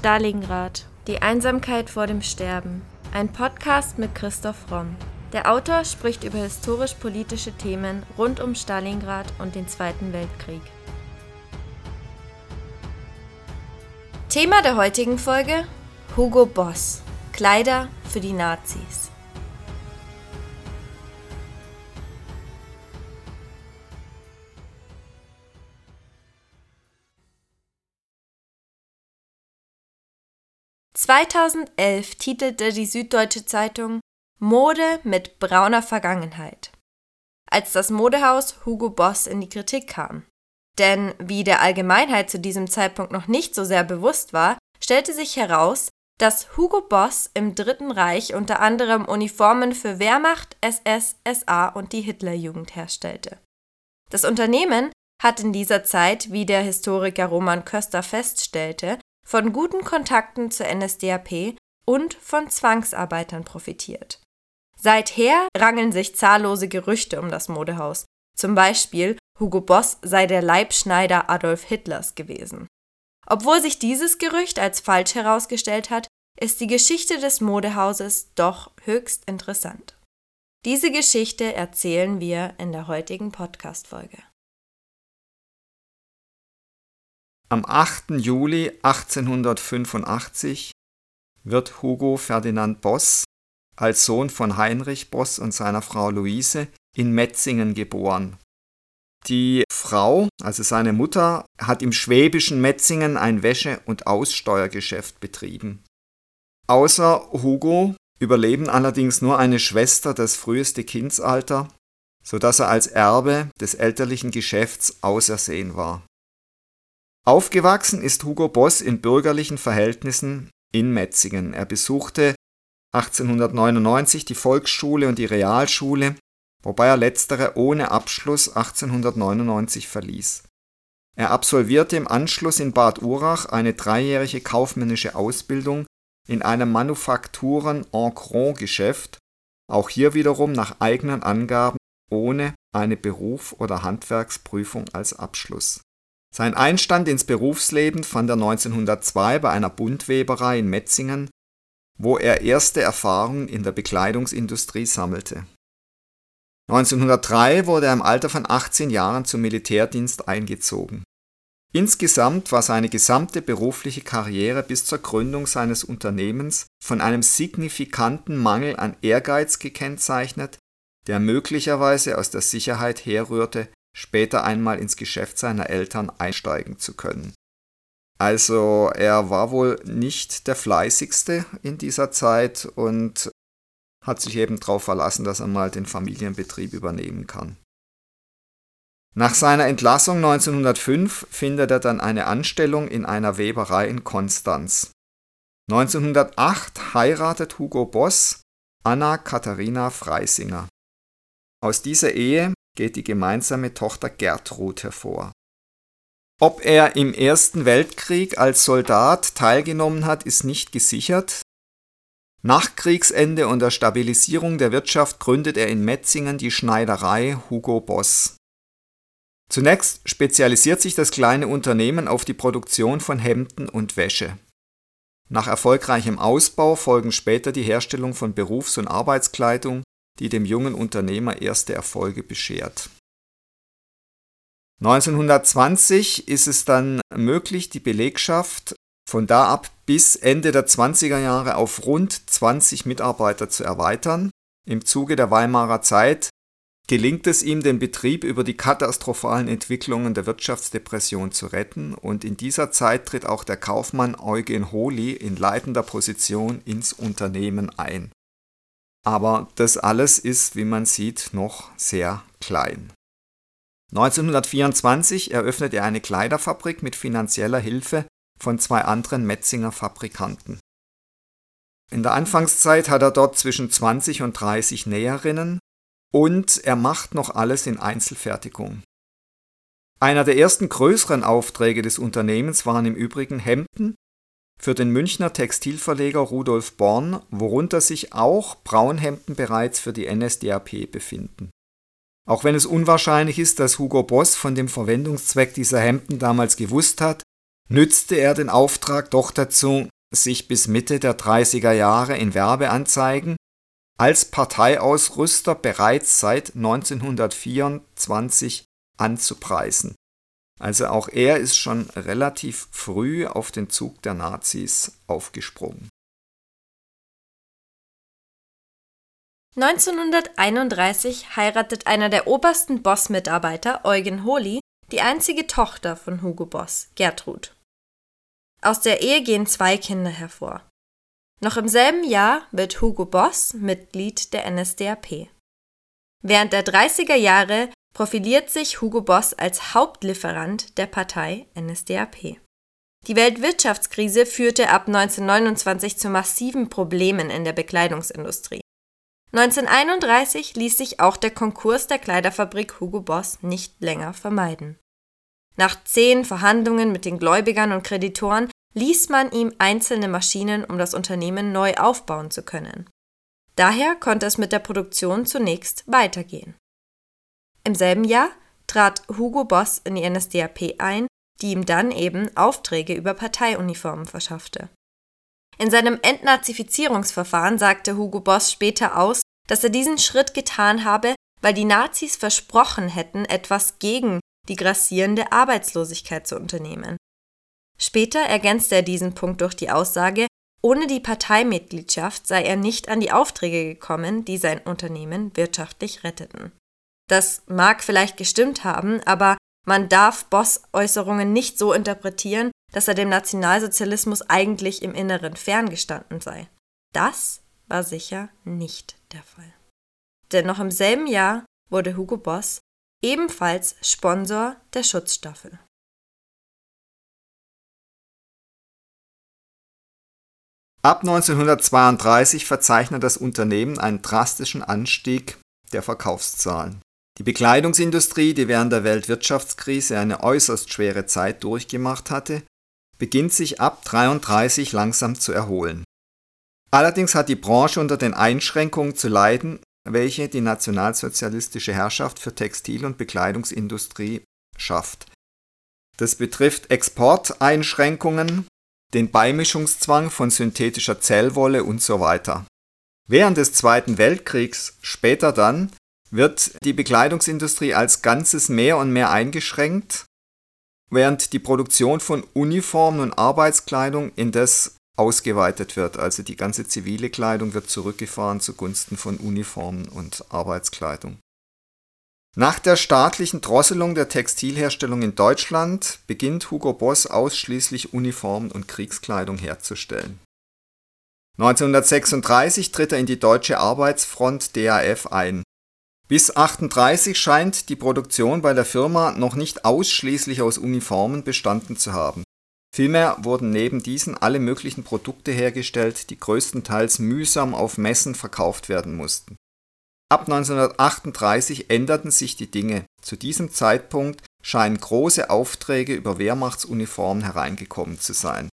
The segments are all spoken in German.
Stalingrad. Die Einsamkeit vor dem Sterben. Ein Podcast mit Christoph Romm. Der Autor spricht über historisch-politische Themen rund um Stalingrad und den Zweiten Weltkrieg. Thema der heutigen Folge: Hugo Boss. Kleider für die Nazis. (2011) titelte die Süddeutsche Zeitung Mode mit brauner Vergangenheit, als das Modehaus Hugo Boss in die Kritik kam. Denn wie der Allgemeinheit zu diesem Zeitpunkt noch nicht so sehr bewusst war, stellte sich heraus, dass Hugo Boss im Dritten Reich unter anderem Uniformen für Wehrmacht, SS, SA und die Hitlerjugend herstellte. Das Unternehmen hat in dieser Zeit, wie der Historiker Roman Köster feststellte, von guten Kontakten zur NSDAP und von Zwangsarbeitern profitiert. Seither rangeln sich zahllose Gerüchte um das Modehaus, zum Beispiel Hugo Boss sei der Leibschneider Adolf Hitlers gewesen. Obwohl sich dieses Gerücht als falsch herausgestellt hat, ist die Geschichte des Modehauses doch höchst interessant. Diese Geschichte erzählen wir in der heutigen Podcast-Folge. Am 8. Juli 1885 wird Hugo Ferdinand Boss als Sohn von Heinrich Boss und seiner Frau Luise in Metzingen geboren. Die Frau, also seine Mutter, hat im schwäbischen Metzingen ein Wäsche- und Aussteuergeschäft betrieben. Außer Hugo überleben allerdings nur eine Schwester das früheste Kindsalter, so dass er als Erbe des elterlichen Geschäfts ausersehen war. Aufgewachsen ist Hugo Boss in bürgerlichen Verhältnissen in Metzingen. Er besuchte 1899 die Volksschule und die Realschule, wobei er letztere ohne Abschluss 1899 verließ. Er absolvierte im Anschluss in Bad Urach eine dreijährige kaufmännische Ausbildung in einem Manufakturen-en-Gros-Geschäft, auch hier wiederum nach eigenen Angaben ohne eine Beruf oder Handwerksprüfung als Abschluss sein Einstand ins Berufsleben fand er 1902 bei einer Buntweberei in Metzingen, wo er erste Erfahrungen in der Bekleidungsindustrie sammelte. 1903 wurde er im Alter von 18 Jahren zum Militärdienst eingezogen. Insgesamt war seine gesamte berufliche Karriere bis zur Gründung seines Unternehmens von einem signifikanten Mangel an Ehrgeiz gekennzeichnet, der möglicherweise aus der Sicherheit herrührte, später einmal ins Geschäft seiner Eltern einsteigen zu können. Also er war wohl nicht der fleißigste in dieser Zeit und hat sich eben darauf verlassen, dass er mal den Familienbetrieb übernehmen kann. Nach seiner Entlassung 1905 findet er dann eine Anstellung in einer Weberei in Konstanz. 1908 heiratet Hugo Boss Anna Katharina Freisinger. Aus dieser Ehe geht die gemeinsame Tochter Gertrud hervor. Ob er im Ersten Weltkrieg als Soldat teilgenommen hat, ist nicht gesichert. Nach Kriegsende und der Stabilisierung der Wirtschaft gründet er in Metzingen die Schneiderei Hugo Boss. Zunächst spezialisiert sich das kleine Unternehmen auf die Produktion von Hemden und Wäsche. Nach erfolgreichem Ausbau folgen später die Herstellung von Berufs- und Arbeitskleidung die dem jungen Unternehmer erste Erfolge beschert. 1920 ist es dann möglich, die Belegschaft von da ab bis Ende der 20er Jahre auf rund 20 Mitarbeiter zu erweitern. Im Zuge der Weimarer Zeit gelingt es ihm, den Betrieb über die katastrophalen Entwicklungen der Wirtschaftsdepression zu retten und in dieser Zeit tritt auch der Kaufmann Eugen Holy in leitender Position ins Unternehmen ein. Aber das alles ist, wie man sieht, noch sehr klein. 1924 eröffnet er eine Kleiderfabrik mit finanzieller Hilfe von zwei anderen Metzinger Fabrikanten. In der Anfangszeit hat er dort zwischen 20 und 30 Näherinnen und er macht noch alles in Einzelfertigung. Einer der ersten größeren Aufträge des Unternehmens waren im Übrigen Hemden für den Münchner Textilverleger Rudolf Born, worunter sich auch Braunhemden bereits für die NSDAP befinden. Auch wenn es unwahrscheinlich ist, dass Hugo Boss von dem Verwendungszweck dieser Hemden damals gewusst hat, nützte er den Auftrag doch dazu, sich bis Mitte der 30er Jahre in Werbeanzeigen als Parteiausrüster bereits seit 1924 anzupreisen. Also auch er ist schon relativ früh auf den Zug der Nazis aufgesprungen. 1931 heiratet einer der obersten Boss-Mitarbeiter, Eugen Holy, die einzige Tochter von Hugo Boss, Gertrud. Aus der Ehe gehen zwei Kinder hervor. Noch im selben Jahr wird Hugo Boss Mitglied der NSDAP. Während der 30er Jahre profiliert sich Hugo Boss als Hauptlieferant der Partei NSDAP. Die Weltwirtschaftskrise führte ab 1929 zu massiven Problemen in der Bekleidungsindustrie. 1931 ließ sich auch der Konkurs der Kleiderfabrik Hugo Boss nicht länger vermeiden. Nach zehn Verhandlungen mit den Gläubigern und Kreditoren ließ man ihm einzelne Maschinen, um das Unternehmen neu aufbauen zu können. Daher konnte es mit der Produktion zunächst weitergehen. Im selben Jahr trat Hugo Boss in die NSDAP ein, die ihm dann eben Aufträge über Parteiuniformen verschaffte. In seinem Entnazifizierungsverfahren sagte Hugo Boss später aus, dass er diesen Schritt getan habe, weil die Nazis versprochen hätten, etwas gegen die grassierende Arbeitslosigkeit zu unternehmen. Später ergänzte er diesen Punkt durch die Aussage, ohne die Parteimitgliedschaft sei er nicht an die Aufträge gekommen, die sein Unternehmen wirtschaftlich retteten. Das mag vielleicht gestimmt haben, aber man darf Boss Äußerungen nicht so interpretieren, dass er dem Nationalsozialismus eigentlich im Inneren ferngestanden sei. Das war sicher nicht der Fall. Denn noch im selben Jahr wurde Hugo Boss ebenfalls Sponsor der Schutzstaffel. Ab 1932 verzeichnet das Unternehmen einen drastischen Anstieg der Verkaufszahlen. Die Bekleidungsindustrie, die während der Weltwirtschaftskrise eine äußerst schwere Zeit durchgemacht hatte, beginnt sich ab 1933 langsam zu erholen. Allerdings hat die Branche unter den Einschränkungen zu leiden, welche die nationalsozialistische Herrschaft für Textil- und Bekleidungsindustrie schafft. Das betrifft Exporteinschränkungen, den Beimischungszwang von synthetischer Zellwolle und so weiter. Während des Zweiten Weltkriegs, später dann, wird die Bekleidungsindustrie als Ganzes mehr und mehr eingeschränkt, während die Produktion von Uniformen und Arbeitskleidung indes ausgeweitet wird. Also die ganze zivile Kleidung wird zurückgefahren zugunsten von Uniformen und Arbeitskleidung. Nach der staatlichen Drosselung der Textilherstellung in Deutschland beginnt Hugo Boss ausschließlich Uniformen und Kriegskleidung herzustellen. 1936 tritt er in die Deutsche Arbeitsfront DAF ein. Bis 1938 scheint die Produktion bei der Firma noch nicht ausschließlich aus Uniformen bestanden zu haben. Vielmehr wurden neben diesen alle möglichen Produkte hergestellt, die größtenteils mühsam auf Messen verkauft werden mussten. Ab 1938 änderten sich die Dinge. Zu diesem Zeitpunkt scheinen große Aufträge über Wehrmachtsuniformen hereingekommen zu sein.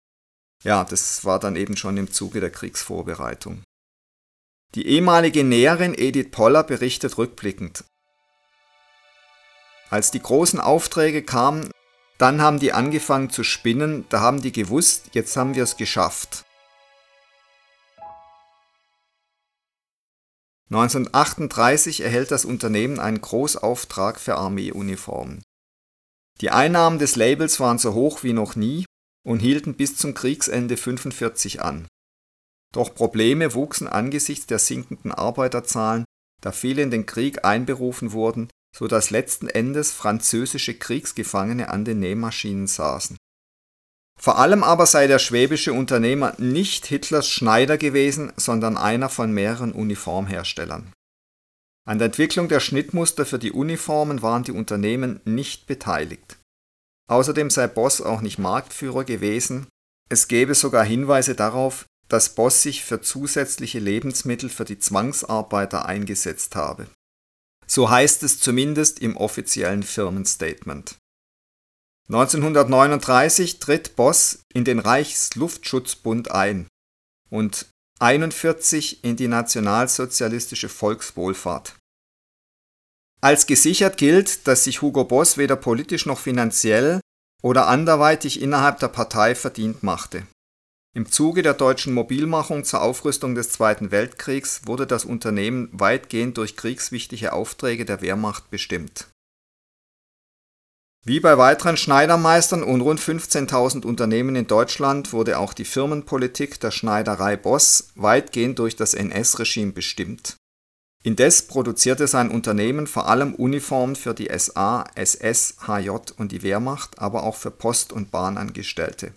Ja, das war dann eben schon im Zuge der Kriegsvorbereitung. Die ehemalige Näherin Edith Poller berichtet rückblickend. Als die großen Aufträge kamen, dann haben die angefangen zu spinnen, da haben die gewusst, jetzt haben wir es geschafft. 1938 erhält das Unternehmen einen Großauftrag für Armeeuniformen. Die Einnahmen des Labels waren so hoch wie noch nie und hielten bis zum Kriegsende 1945 an. Doch Probleme wuchsen angesichts der sinkenden Arbeiterzahlen, da viele in den Krieg einberufen wurden, so dass letzten Endes französische Kriegsgefangene an den Nähmaschinen saßen. Vor allem aber sei der schwäbische Unternehmer nicht Hitlers Schneider gewesen, sondern einer von mehreren Uniformherstellern. An der Entwicklung der Schnittmuster für die Uniformen waren die Unternehmen nicht beteiligt. Außerdem sei Boss auch nicht Marktführer gewesen, es gäbe sogar Hinweise darauf, dass Boss sich für zusätzliche Lebensmittel für die Zwangsarbeiter eingesetzt habe. So heißt es zumindest im offiziellen Firmenstatement. 1939 tritt Boss in den Reichsluftschutzbund ein und 1941 in die nationalsozialistische Volkswohlfahrt. Als gesichert gilt, dass sich Hugo Boss weder politisch noch finanziell oder anderweitig innerhalb der Partei verdient machte. Im Zuge der deutschen Mobilmachung zur Aufrüstung des Zweiten Weltkriegs wurde das Unternehmen weitgehend durch kriegswichtige Aufträge der Wehrmacht bestimmt. Wie bei weiteren Schneidermeistern und rund 15.000 Unternehmen in Deutschland wurde auch die Firmenpolitik der Schneiderei Boss weitgehend durch das NS-Regime bestimmt. Indes produzierte sein Unternehmen vor allem Uniformen für die SA, SS, HJ und die Wehrmacht, aber auch für Post- und Bahnangestellte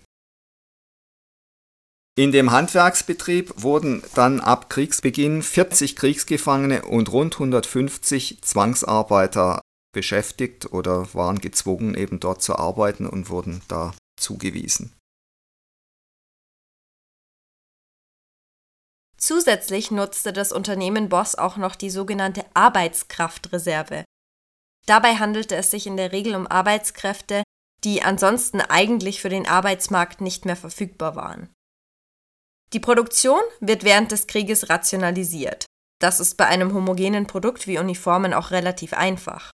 in dem Handwerksbetrieb wurden dann ab Kriegsbeginn 40 Kriegsgefangene und rund 150 Zwangsarbeiter beschäftigt oder waren gezwungen, eben dort zu arbeiten und wurden da zugewiesen. Zusätzlich nutzte das Unternehmen Boss auch noch die sogenannte Arbeitskraftreserve. Dabei handelte es sich in der Regel um Arbeitskräfte, die ansonsten eigentlich für den Arbeitsmarkt nicht mehr verfügbar waren. Die Produktion wird während des Krieges rationalisiert. Das ist bei einem homogenen Produkt wie Uniformen auch relativ einfach.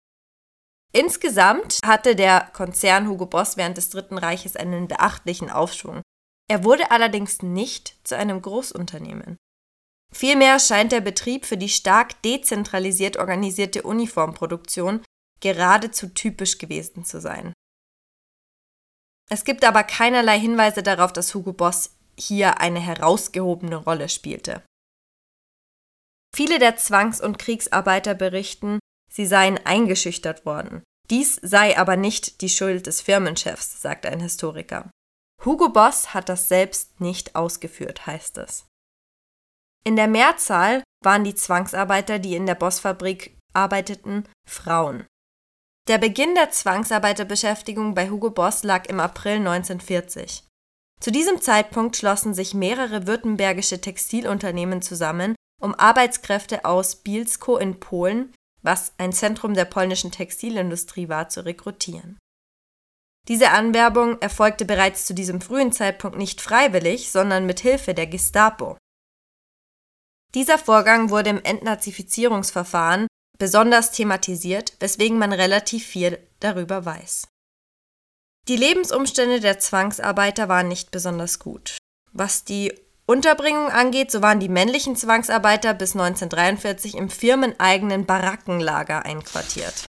Insgesamt hatte der Konzern Hugo Boss während des Dritten Reiches einen beachtlichen Aufschwung. Er wurde allerdings nicht zu einem Großunternehmen. Vielmehr scheint der Betrieb für die stark dezentralisiert organisierte Uniformproduktion geradezu typisch gewesen zu sein. Es gibt aber keinerlei Hinweise darauf, dass Hugo Boss hier eine herausgehobene Rolle spielte. Viele der Zwangs- und Kriegsarbeiter berichten, sie seien eingeschüchtert worden. Dies sei aber nicht die Schuld des Firmenchefs, sagt ein Historiker. Hugo Boss hat das selbst nicht ausgeführt, heißt es. In der Mehrzahl waren die Zwangsarbeiter, die in der Bossfabrik arbeiteten, Frauen. Der Beginn der Zwangsarbeiterbeschäftigung bei Hugo Boss lag im April 1940. Zu diesem Zeitpunkt schlossen sich mehrere württembergische Textilunternehmen zusammen, um Arbeitskräfte aus Bielsko in Polen, was ein Zentrum der polnischen Textilindustrie war, zu rekrutieren. Diese Anwerbung erfolgte bereits zu diesem frühen Zeitpunkt nicht freiwillig, sondern mit Hilfe der Gestapo. Dieser Vorgang wurde im Entnazifizierungsverfahren besonders thematisiert, weswegen man relativ viel darüber weiß. Die Lebensumstände der Zwangsarbeiter waren nicht besonders gut. Was die Unterbringung angeht, so waren die männlichen Zwangsarbeiter bis 1943 im firmeneigenen Barackenlager einquartiert.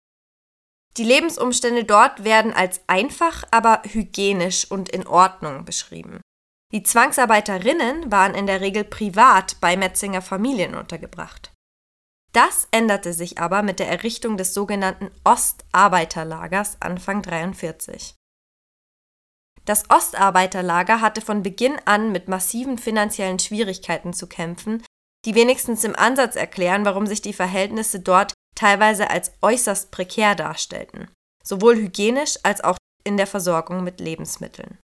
Die Lebensumstände dort werden als einfach, aber hygienisch und in Ordnung beschrieben. Die Zwangsarbeiterinnen waren in der Regel privat bei Metzinger Familien untergebracht. Das änderte sich aber mit der Errichtung des sogenannten Ostarbeiterlagers Anfang 1943. Das Ostarbeiterlager hatte von Beginn an mit massiven finanziellen Schwierigkeiten zu kämpfen, die wenigstens im Ansatz erklären, warum sich die Verhältnisse dort teilweise als äußerst prekär darstellten, sowohl hygienisch als auch in der Versorgung mit Lebensmitteln.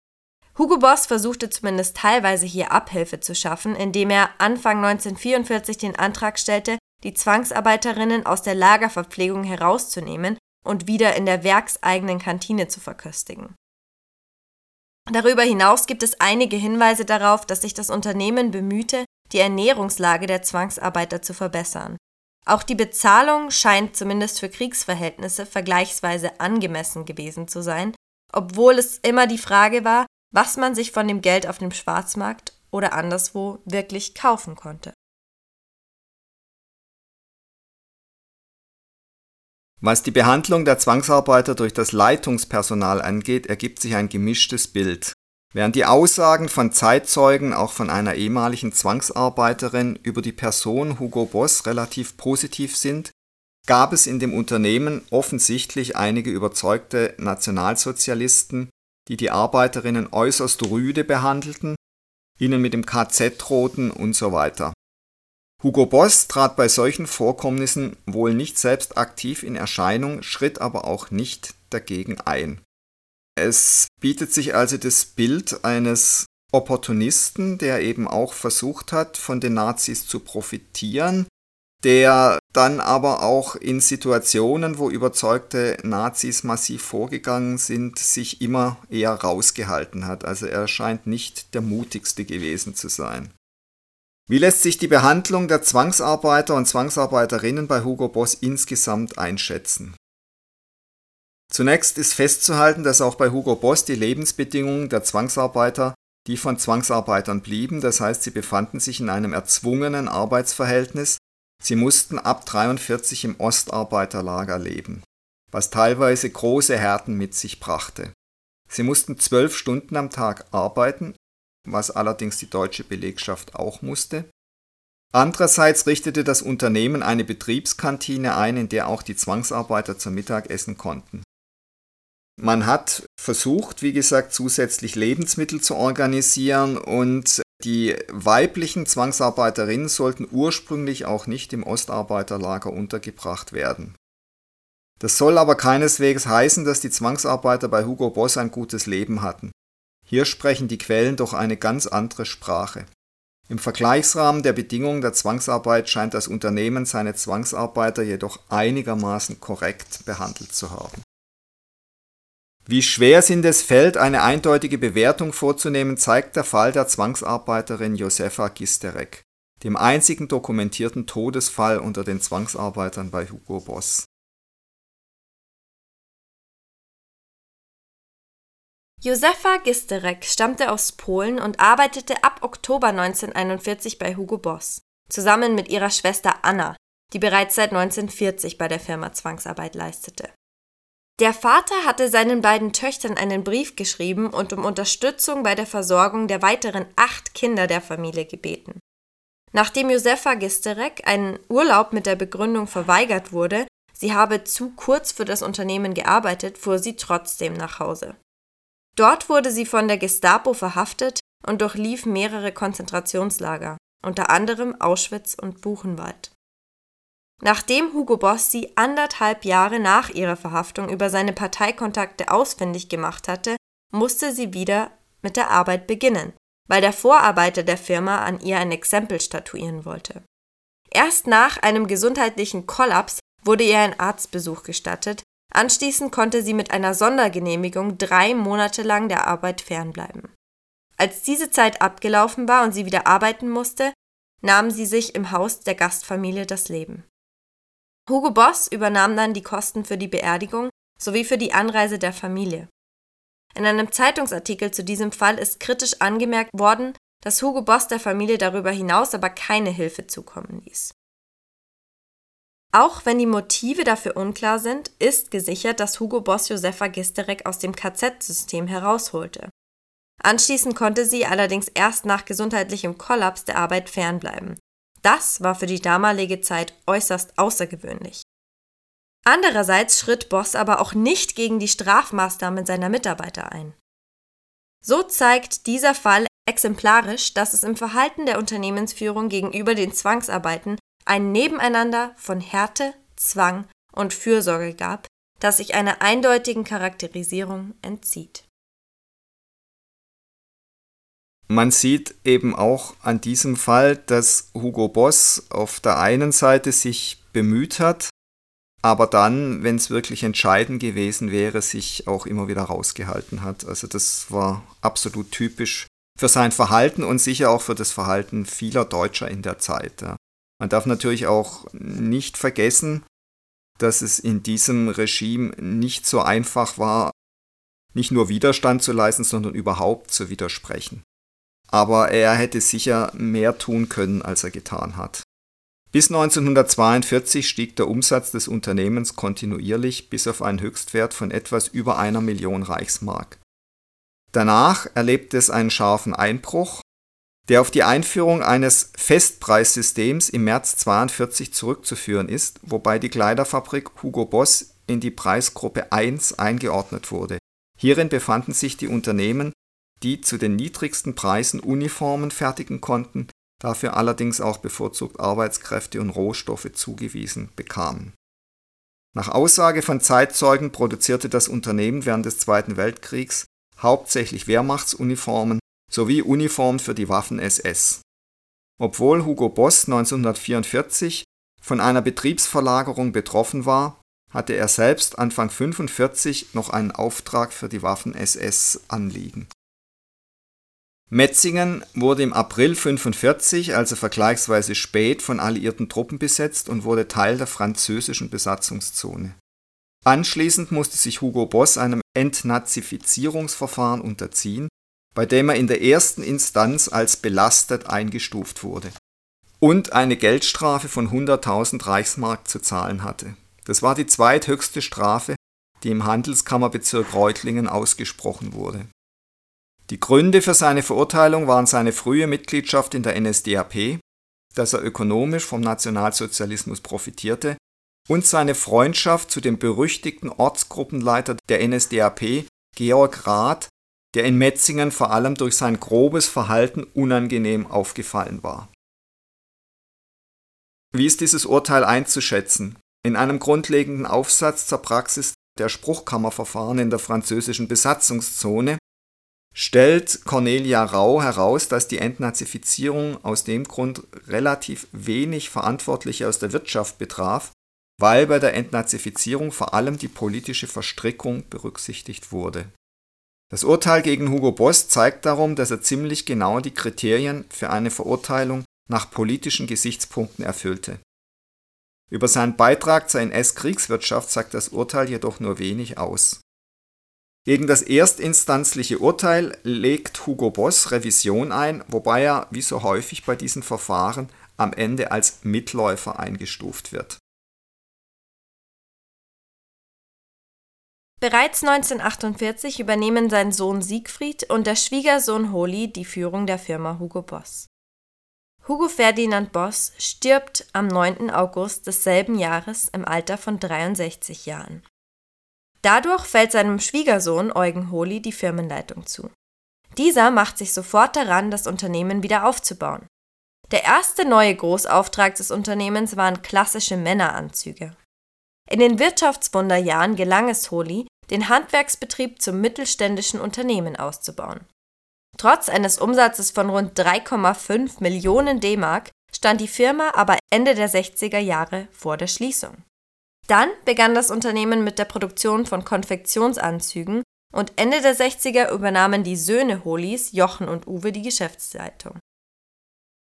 Hugo Boss versuchte zumindest teilweise hier Abhilfe zu schaffen, indem er Anfang 1944 den Antrag stellte, die Zwangsarbeiterinnen aus der Lagerverpflegung herauszunehmen und wieder in der werkseigenen Kantine zu verköstigen. Darüber hinaus gibt es einige Hinweise darauf, dass sich das Unternehmen bemühte, die Ernährungslage der Zwangsarbeiter zu verbessern. Auch die Bezahlung scheint zumindest für Kriegsverhältnisse vergleichsweise angemessen gewesen zu sein, obwohl es immer die Frage war, was man sich von dem Geld auf dem Schwarzmarkt oder anderswo wirklich kaufen konnte. Was die Behandlung der Zwangsarbeiter durch das Leitungspersonal angeht, ergibt sich ein gemischtes Bild. Während die Aussagen von Zeitzeugen, auch von einer ehemaligen Zwangsarbeiterin, über die Person Hugo Boss relativ positiv sind, gab es in dem Unternehmen offensichtlich einige überzeugte Nationalsozialisten, die die Arbeiterinnen äußerst rüde behandelten, ihnen mit dem KZ drohten und so weiter. Hugo Boss trat bei solchen Vorkommnissen wohl nicht selbst aktiv in Erscheinung, schritt aber auch nicht dagegen ein. Es bietet sich also das Bild eines Opportunisten, der eben auch versucht hat, von den Nazis zu profitieren, der dann aber auch in Situationen, wo überzeugte Nazis massiv vorgegangen sind, sich immer eher rausgehalten hat. Also er scheint nicht der mutigste gewesen zu sein. Wie lässt sich die Behandlung der Zwangsarbeiter und Zwangsarbeiterinnen bei Hugo Boss insgesamt einschätzen? Zunächst ist festzuhalten, dass auch bei Hugo Boss die Lebensbedingungen der Zwangsarbeiter die von Zwangsarbeitern blieben, das heißt sie befanden sich in einem erzwungenen Arbeitsverhältnis, sie mussten ab 43 im Ostarbeiterlager leben, was teilweise große Härten mit sich brachte. Sie mussten zwölf Stunden am Tag arbeiten, was allerdings die deutsche Belegschaft auch musste. Andererseits richtete das Unternehmen eine Betriebskantine ein, in der auch die Zwangsarbeiter zum Mittag essen konnten. Man hat versucht, wie gesagt, zusätzlich Lebensmittel zu organisieren und die weiblichen Zwangsarbeiterinnen sollten ursprünglich auch nicht im Ostarbeiterlager untergebracht werden. Das soll aber keineswegs heißen, dass die Zwangsarbeiter bei Hugo Boss ein gutes Leben hatten. Hier sprechen die Quellen doch eine ganz andere Sprache. Im Vergleichsrahmen der Bedingungen der Zwangsarbeit scheint das Unternehmen seine Zwangsarbeiter jedoch einigermaßen korrekt behandelt zu haben. Wie schwer es in es fällt, eine eindeutige Bewertung vorzunehmen, zeigt der Fall der Zwangsarbeiterin Josefa Gisterek, dem einzigen dokumentierten Todesfall unter den Zwangsarbeitern bei Hugo Boss. Josefa Gisterek stammte aus Polen und arbeitete ab Oktober 1941 bei Hugo Boss, zusammen mit ihrer Schwester Anna, die bereits seit 1940 bei der Firma Zwangsarbeit leistete. Der Vater hatte seinen beiden Töchtern einen Brief geschrieben und um Unterstützung bei der Versorgung der weiteren acht Kinder der Familie gebeten. Nachdem Josefa Gisterek einen Urlaub mit der Begründung verweigert wurde, sie habe zu kurz für das Unternehmen gearbeitet, fuhr sie trotzdem nach Hause. Dort wurde sie von der Gestapo verhaftet und durchlief mehrere Konzentrationslager, unter anderem Auschwitz und Buchenwald. Nachdem Hugo Boss sie anderthalb Jahre nach ihrer Verhaftung über seine Parteikontakte ausfindig gemacht hatte, musste sie wieder mit der Arbeit beginnen, weil der Vorarbeiter der Firma an ihr ein Exempel statuieren wollte. Erst nach einem gesundheitlichen Kollaps wurde ihr ein Arztbesuch gestattet, Anschließend konnte sie mit einer Sondergenehmigung drei Monate lang der Arbeit fernbleiben. Als diese Zeit abgelaufen war und sie wieder arbeiten musste, nahm sie sich im Haus der Gastfamilie das Leben. Hugo Boss übernahm dann die Kosten für die Beerdigung sowie für die Anreise der Familie. In einem Zeitungsartikel zu diesem Fall ist kritisch angemerkt worden, dass Hugo Boss der Familie darüber hinaus aber keine Hilfe zukommen ließ. Auch wenn die Motive dafür unklar sind, ist gesichert, dass Hugo Boss Josefa Gisterek aus dem KZ-System herausholte. Anschließend konnte sie allerdings erst nach gesundheitlichem Kollaps der Arbeit fernbleiben. Das war für die damalige Zeit äußerst außergewöhnlich. Andererseits schritt Boss aber auch nicht gegen die Strafmaßnahmen seiner Mitarbeiter ein. So zeigt dieser Fall exemplarisch, dass es im Verhalten der Unternehmensführung gegenüber den Zwangsarbeiten ein Nebeneinander von Härte, Zwang und Fürsorge gab, das sich einer eindeutigen Charakterisierung entzieht. Man sieht eben auch an diesem Fall, dass Hugo Boss auf der einen Seite sich bemüht hat, aber dann, wenn es wirklich entscheidend gewesen wäre, sich auch immer wieder rausgehalten hat. Also das war absolut typisch für sein Verhalten und sicher auch für das Verhalten vieler Deutscher in der Zeit. Ja. Man darf natürlich auch nicht vergessen, dass es in diesem Regime nicht so einfach war, nicht nur Widerstand zu leisten, sondern überhaupt zu widersprechen. Aber er hätte sicher mehr tun können, als er getan hat. Bis 1942 stieg der Umsatz des Unternehmens kontinuierlich bis auf einen Höchstwert von etwas über einer Million Reichsmark. Danach erlebte es einen scharfen Einbruch der auf die Einführung eines Festpreissystems im März 42 zurückzuführen ist, wobei die Kleiderfabrik Hugo Boss in die Preisgruppe 1 eingeordnet wurde. Hierin befanden sich die Unternehmen, die zu den niedrigsten Preisen Uniformen fertigen konnten, dafür allerdings auch bevorzugt Arbeitskräfte und Rohstoffe zugewiesen bekamen. Nach Aussage von Zeitzeugen produzierte das Unternehmen während des Zweiten Weltkriegs hauptsächlich Wehrmachtsuniformen sowie Uniform für die Waffen-SS. Obwohl Hugo Boss 1944 von einer Betriebsverlagerung betroffen war, hatte er selbst Anfang 1945 noch einen Auftrag für die Waffen-SS anliegen. Metzingen wurde im April 1945, also vergleichsweise spät, von alliierten Truppen besetzt und wurde Teil der französischen Besatzungszone. Anschließend musste sich Hugo Boss einem Entnazifizierungsverfahren unterziehen, bei dem er in der ersten Instanz als belastet eingestuft wurde und eine Geldstrafe von 100.000 Reichsmark zu zahlen hatte. Das war die zweithöchste Strafe, die im Handelskammerbezirk Reutlingen ausgesprochen wurde. Die Gründe für seine Verurteilung waren seine frühe Mitgliedschaft in der NSDAP, dass er ökonomisch vom Nationalsozialismus profitierte und seine Freundschaft zu dem berüchtigten Ortsgruppenleiter der NSDAP, Georg Rath, der in Metzingen vor allem durch sein grobes Verhalten unangenehm aufgefallen war. Wie ist dieses Urteil einzuschätzen? In einem grundlegenden Aufsatz zur Praxis der Spruchkammerverfahren in der französischen Besatzungszone stellt Cornelia Rau heraus, dass die Entnazifizierung aus dem Grund relativ wenig Verantwortliche aus der Wirtschaft betraf, weil bei der Entnazifizierung vor allem die politische Verstrickung berücksichtigt wurde. Das Urteil gegen Hugo Boss zeigt darum, dass er ziemlich genau die Kriterien für eine Verurteilung nach politischen Gesichtspunkten erfüllte. Über seinen Beitrag zur NS-Kriegswirtschaft sagt das Urteil jedoch nur wenig aus. Gegen das erstinstanzliche Urteil legt Hugo Boss Revision ein, wobei er, wie so häufig bei diesen Verfahren, am Ende als Mitläufer eingestuft wird. Bereits 1948 übernehmen sein Sohn Siegfried und der Schwiegersohn Holi die Führung der Firma Hugo Boss. Hugo Ferdinand Boss stirbt am 9. August desselben Jahres im Alter von 63 Jahren. Dadurch fällt seinem Schwiegersohn Eugen Holi die Firmenleitung zu. Dieser macht sich sofort daran, das Unternehmen wieder aufzubauen. Der erste neue Großauftrag des Unternehmens waren klassische Männeranzüge. In den Wirtschaftswunderjahren gelang es Holi, den Handwerksbetrieb zum mittelständischen Unternehmen auszubauen. Trotz eines Umsatzes von rund 3,5 Millionen D-Mark stand die Firma aber Ende der 60er Jahre vor der Schließung. Dann begann das Unternehmen mit der Produktion von Konfektionsanzügen und Ende der 60er übernahmen die Söhne Holis, Jochen und Uwe, die Geschäftsleitung.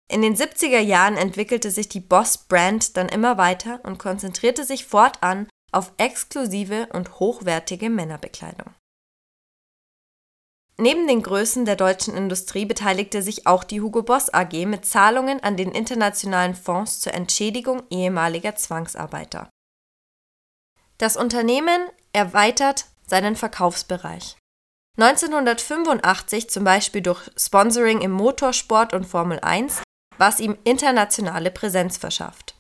In den 70er Jahren entwickelte sich die Boss-Brand dann immer weiter und konzentrierte sich fortan auf exklusive und hochwertige Männerbekleidung. Neben den Größen der deutschen Industrie beteiligte sich auch die Hugo Boss AG mit Zahlungen an den Internationalen Fonds zur Entschädigung ehemaliger Zwangsarbeiter. Das Unternehmen erweitert seinen Verkaufsbereich. 1985 zum Beispiel durch Sponsoring im Motorsport und Formel 1, was ihm internationale Präsenz verschafft.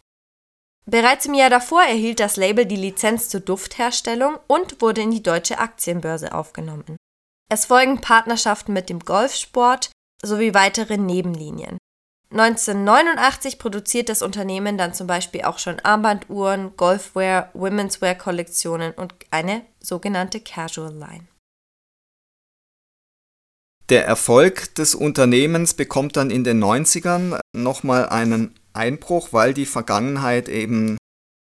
Bereits im Jahr davor erhielt das Label die Lizenz zur Duftherstellung und wurde in die deutsche Aktienbörse aufgenommen. Es folgen Partnerschaften mit dem Golfsport sowie weitere Nebenlinien. 1989 produziert das Unternehmen dann zum Beispiel auch schon Armbanduhren, Golfwear, Womenswear Kollektionen und eine sogenannte Casual Line. Der Erfolg des Unternehmens bekommt dann in den 90ern nochmal einen Einbruch, weil die Vergangenheit eben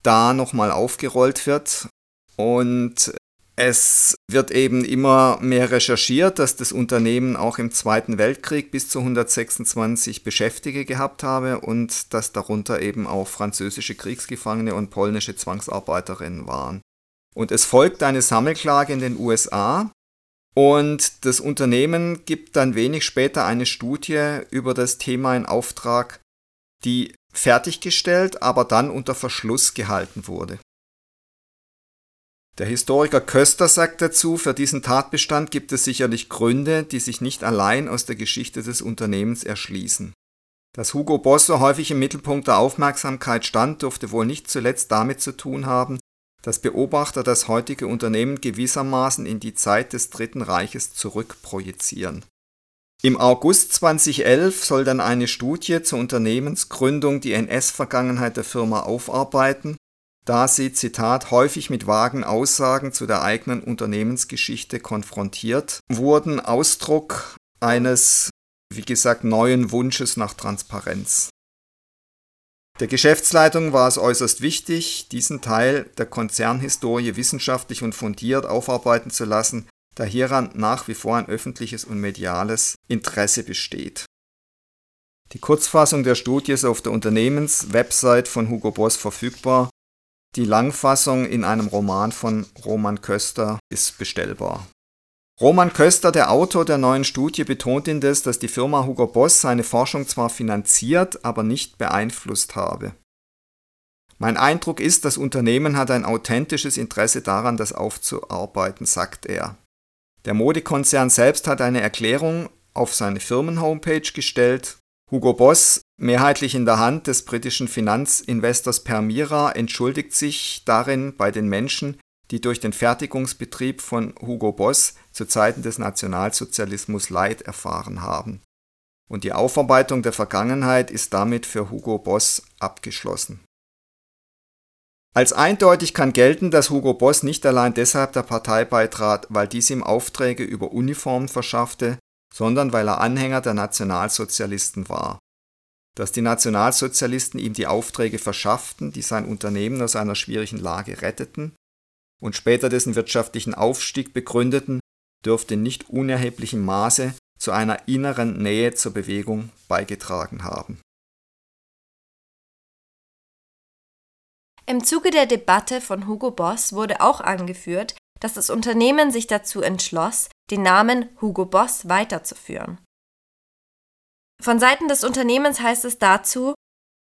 da nochmal aufgerollt wird. Und es wird eben immer mehr recherchiert, dass das Unternehmen auch im Zweiten Weltkrieg bis zu 126 Beschäftigte gehabt habe und dass darunter eben auch französische Kriegsgefangene und polnische Zwangsarbeiterinnen waren. Und es folgt eine Sammelklage in den USA und das Unternehmen gibt dann wenig später eine Studie über das Thema in Auftrag die fertiggestellt, aber dann unter Verschluss gehalten wurde. Der Historiker Köster sagt dazu, für diesen Tatbestand gibt es sicherlich Gründe, die sich nicht allein aus der Geschichte des Unternehmens erschließen. Dass Hugo Boss so häufig im Mittelpunkt der Aufmerksamkeit stand, dürfte wohl nicht zuletzt damit zu tun haben, dass Beobachter das heutige Unternehmen gewissermaßen in die Zeit des Dritten Reiches zurückprojizieren. Im August 2011 soll dann eine Studie zur Unternehmensgründung die NS-Vergangenheit der Firma aufarbeiten, da sie, Zitat, häufig mit vagen Aussagen zu der eigenen Unternehmensgeschichte konfrontiert wurden, Ausdruck eines, wie gesagt, neuen Wunsches nach Transparenz. Der Geschäftsleitung war es äußerst wichtig, diesen Teil der Konzernhistorie wissenschaftlich und fundiert aufarbeiten zu lassen, da hieran nach wie vor ein öffentliches und mediales Interesse besteht. Die Kurzfassung der Studie ist auf der Unternehmenswebsite von Hugo Boss verfügbar. Die Langfassung in einem Roman von Roman Köster ist bestellbar. Roman Köster, der Autor der neuen Studie, betont indes, dass die Firma Hugo Boss seine Forschung zwar finanziert, aber nicht beeinflusst habe. Mein Eindruck ist, das Unternehmen hat ein authentisches Interesse daran, das aufzuarbeiten, sagt er. Der Modekonzern selbst hat eine Erklärung auf seine Firmenhomepage gestellt. Hugo Boss mehrheitlich in der Hand des britischen Finanzinvestors Permira, entschuldigt sich darin bei den Menschen, die durch den Fertigungsbetrieb von Hugo Boss zu Zeiten des Nationalsozialismus Leid erfahren haben. Und die Aufarbeitung der Vergangenheit ist damit für Hugo Boss abgeschlossen. Als eindeutig kann gelten, dass Hugo Boss nicht allein deshalb der Partei beitrat, weil dies ihm Aufträge über Uniformen verschaffte, sondern weil er Anhänger der Nationalsozialisten war dass die Nationalsozialisten ihm die Aufträge verschafften, die sein Unternehmen aus einer schwierigen Lage retteten und später dessen wirtschaftlichen Aufstieg begründeten, dürfte nicht unerheblichem Maße zu einer inneren Nähe zur Bewegung beigetragen haben. Im Zuge der Debatte von Hugo Boss wurde auch angeführt, dass das Unternehmen sich dazu entschloss, den Namen Hugo Boss weiterzuführen. Von Seiten des Unternehmens heißt es dazu,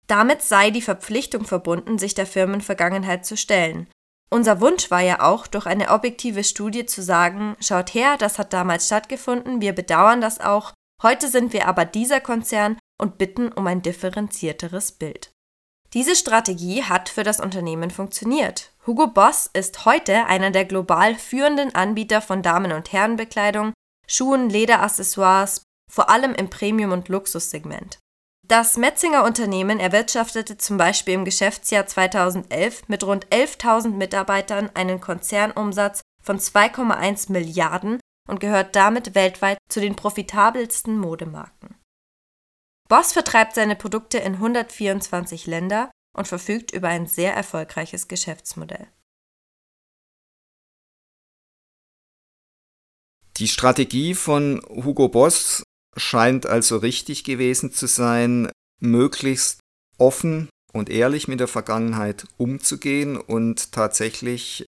damit sei die Verpflichtung verbunden, sich der Firmenvergangenheit zu stellen. Unser Wunsch war ja auch, durch eine objektive Studie zu sagen, schaut her, das hat damals stattgefunden, wir bedauern das auch, heute sind wir aber dieser Konzern und bitten um ein differenzierteres Bild. Diese Strategie hat für das Unternehmen funktioniert. Hugo Boss ist heute einer der global führenden Anbieter von Damen- und Herrenbekleidung, Schuhen, Lederaccessoires, vor allem im Premium- und Luxussegment. Das Metzinger Unternehmen erwirtschaftete zum Beispiel im Geschäftsjahr 2011 mit rund 11.000 Mitarbeitern einen Konzernumsatz von 2,1 Milliarden und gehört damit weltweit zu den profitabelsten Modemarken. Boss vertreibt seine Produkte in 124 Länder und verfügt über ein sehr erfolgreiches Geschäftsmodell. Die Strategie von Hugo Boss scheint also richtig gewesen zu sein, möglichst offen und ehrlich mit der Vergangenheit umzugehen und tatsächlich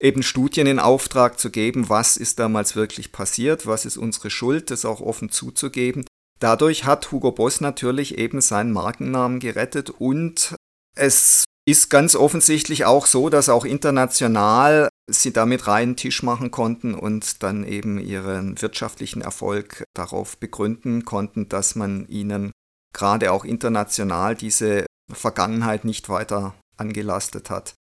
eben Studien in Auftrag zu geben, was ist damals wirklich passiert, was ist unsere Schuld, das auch offen zuzugeben. Dadurch hat Hugo Boss natürlich eben seinen Markennamen gerettet und es ist ganz offensichtlich auch so, dass auch international sie damit reinen Tisch machen konnten und dann eben ihren wirtschaftlichen Erfolg darauf begründen konnten, dass man ihnen gerade auch international diese Vergangenheit nicht weiter angelastet hat.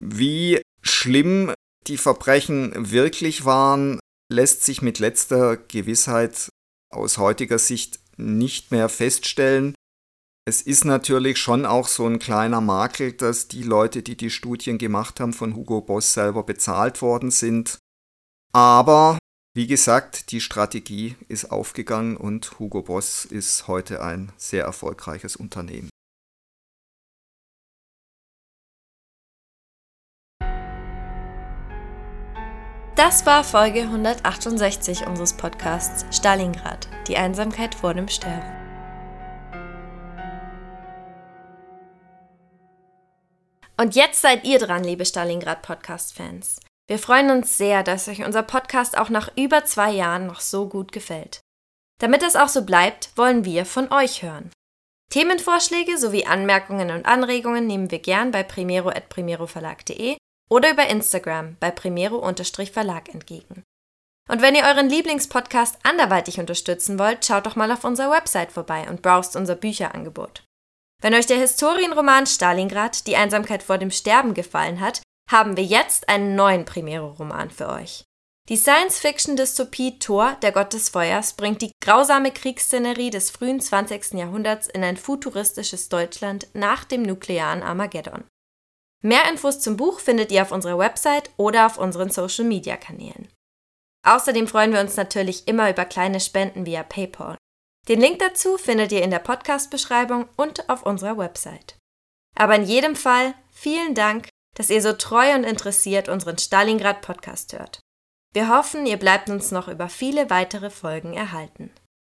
Wie schlimm die Verbrechen wirklich waren, lässt sich mit letzter Gewissheit aus heutiger Sicht nicht mehr feststellen. Es ist natürlich schon auch so ein kleiner Makel, dass die Leute, die die Studien gemacht haben, von Hugo Boss selber bezahlt worden sind. Aber wie gesagt, die Strategie ist aufgegangen und Hugo Boss ist heute ein sehr erfolgreiches Unternehmen. Das war Folge 168 unseres Podcasts Stalingrad, die Einsamkeit vor dem Sterben. Und jetzt seid ihr dran, liebe Stalingrad Podcast-Fans. Wir freuen uns sehr, dass euch unser Podcast auch nach über zwei Jahren noch so gut gefällt. Damit das auch so bleibt, wollen wir von euch hören. Themenvorschläge sowie Anmerkungen und Anregungen nehmen wir gern bei primero.primeroverlag.de oder über Instagram bei primero-verlag entgegen. Und wenn ihr euren Lieblingspodcast anderweitig unterstützen wollt, schaut doch mal auf unserer Website vorbei und browst unser Bücherangebot. Wenn euch der Historienroman Stalingrad, die Einsamkeit vor dem Sterben gefallen hat, haben wir jetzt einen neuen Primero-Roman für euch. Die Science-Fiction-Dystopie Thor, der Gott des Feuers, bringt die grausame Kriegsszenerie des frühen 20. Jahrhunderts in ein futuristisches Deutschland nach dem nuklearen Armageddon. Mehr Infos zum Buch findet ihr auf unserer Website oder auf unseren Social-Media-Kanälen. Außerdem freuen wir uns natürlich immer über kleine Spenden via PayPal. Den Link dazu findet ihr in der Podcast-Beschreibung und auf unserer Website. Aber in jedem Fall vielen Dank, dass ihr so treu und interessiert unseren Stalingrad-Podcast hört. Wir hoffen, ihr bleibt uns noch über viele weitere Folgen erhalten.